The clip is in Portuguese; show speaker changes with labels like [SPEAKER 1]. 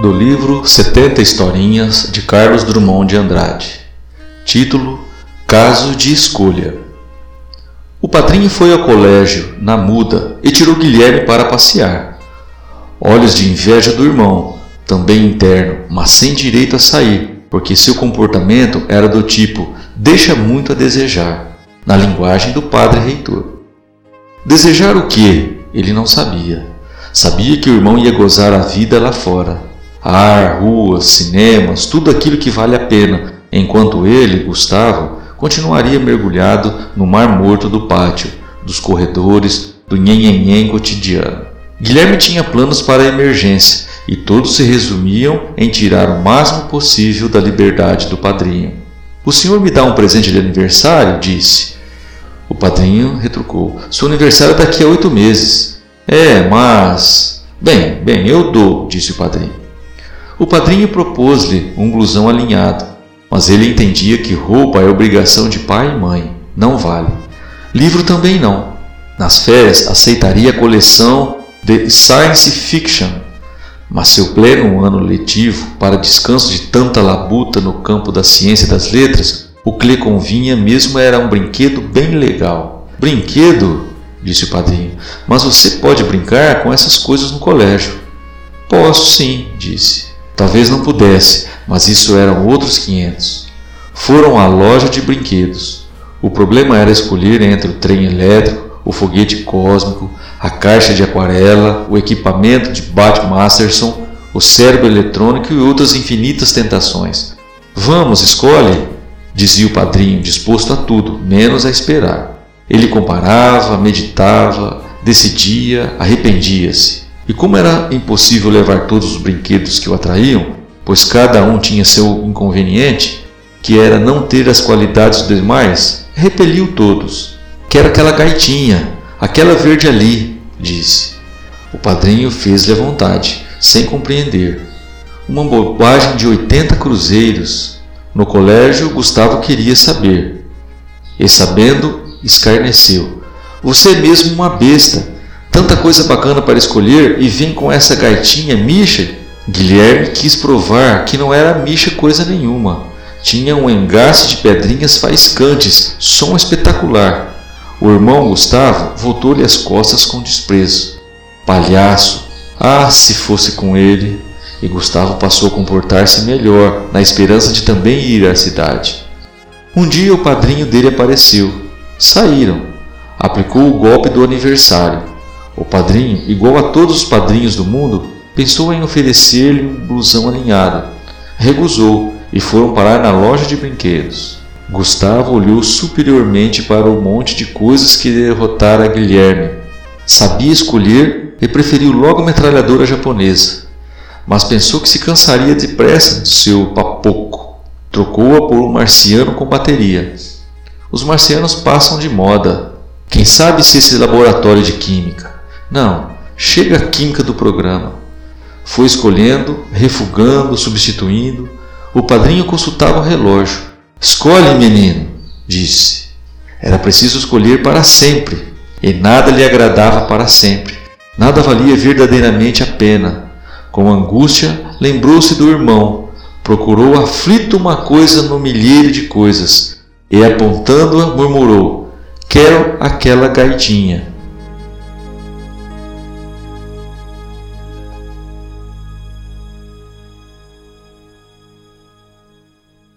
[SPEAKER 1] do livro 70 Historinhas de Carlos Drummond de Andrade. Título: Caso de Escolha. O padrinho foi ao colégio, na muda, e tirou Guilherme para passear. Olhos de inveja do irmão, também interno, mas sem direito a sair, porque seu comportamento era do tipo deixa muito a desejar, na linguagem do padre reitor. Desejar o que? Ele não sabia. Sabia que o irmão ia gozar a vida lá fora. Ar, ruas, cinemas, tudo aquilo que vale a pena, enquanto ele, Gustavo, continuaria mergulhado no mar morto do pátio, dos corredores, do nhenhenhen cotidiano. Guilherme tinha planos para a emergência e todos se resumiam em tirar o máximo possível da liberdade do padrinho. O senhor me dá um presente de aniversário? disse. O padrinho retrucou: Seu aniversário é daqui a oito meses. É, mas. Bem, bem, eu dou, disse o padrinho. O padrinho propôs-lhe um blusão alinhado, mas ele entendia que roupa é obrigação de pai e mãe, não vale. Livro também não. Nas férias aceitaria a coleção de Science Fiction, mas seu pleno ano letivo, para descanso de tanta labuta no campo da ciência e das letras, o que lhe convinha mesmo era um brinquedo bem legal. Brinquedo? disse o padrinho, mas você pode brincar com essas coisas no colégio. Posso sim, disse. Talvez não pudesse, mas isso eram outros quinhentos. Foram à loja de brinquedos. O problema era escolher entre o trem elétrico, o foguete cósmico, a caixa de aquarela, o equipamento de Bat Masterson, o cérebro eletrônico e outras infinitas tentações. Vamos, escolhe, dizia o padrinho, disposto a tudo, menos a esperar. Ele comparava, meditava, decidia, arrependia-se. E como era impossível levar todos os brinquedos que o atraíam, pois cada um tinha seu inconveniente, que era não ter as qualidades dos demais, repeliu todos. Quero aquela gaitinha, aquela verde ali, disse. O padrinho fez-lhe a vontade, sem compreender. Uma bobagem de oitenta cruzeiros. No colégio, Gustavo queria saber. E sabendo, escarneceu. Você é mesmo uma besta. Tanta coisa bacana para escolher e vem com essa gaitinha micha. Guilherme quis provar que não era micha coisa nenhuma. Tinha um engaste de pedrinhas faiscantes, som espetacular. O irmão Gustavo voltou-lhe as costas com desprezo. Palhaço! Ah, se fosse com ele! E Gustavo passou a comportar-se melhor, na esperança de também ir à cidade. Um dia o padrinho dele apareceu. Saíram. Aplicou o golpe do aniversário. O padrinho, igual a todos os padrinhos do mundo, pensou em oferecer-lhe um blusão alinhado. Recusou e foram parar na loja de brinquedos. Gustavo olhou superiormente para o monte de coisas que derrotara Guilherme. Sabia escolher e preferiu logo a metralhadora japonesa, mas pensou que se cansaria depressa do seu papoco. Trocou-a por um marciano com bateria. Os marcianos passam de moda. Quem sabe se esse laboratório de química? Não, chega a química do programa. Foi escolhendo, refugando, substituindo. O padrinho consultava o relógio. Escolhe, menino, disse. Era preciso escolher para sempre, e nada lhe agradava para sempre. Nada valia verdadeiramente a pena. Com angústia, lembrou-se do irmão, procurou aflito uma coisa no milheiro de coisas, e apontando-a, murmurou: Quero aquela gaitinha.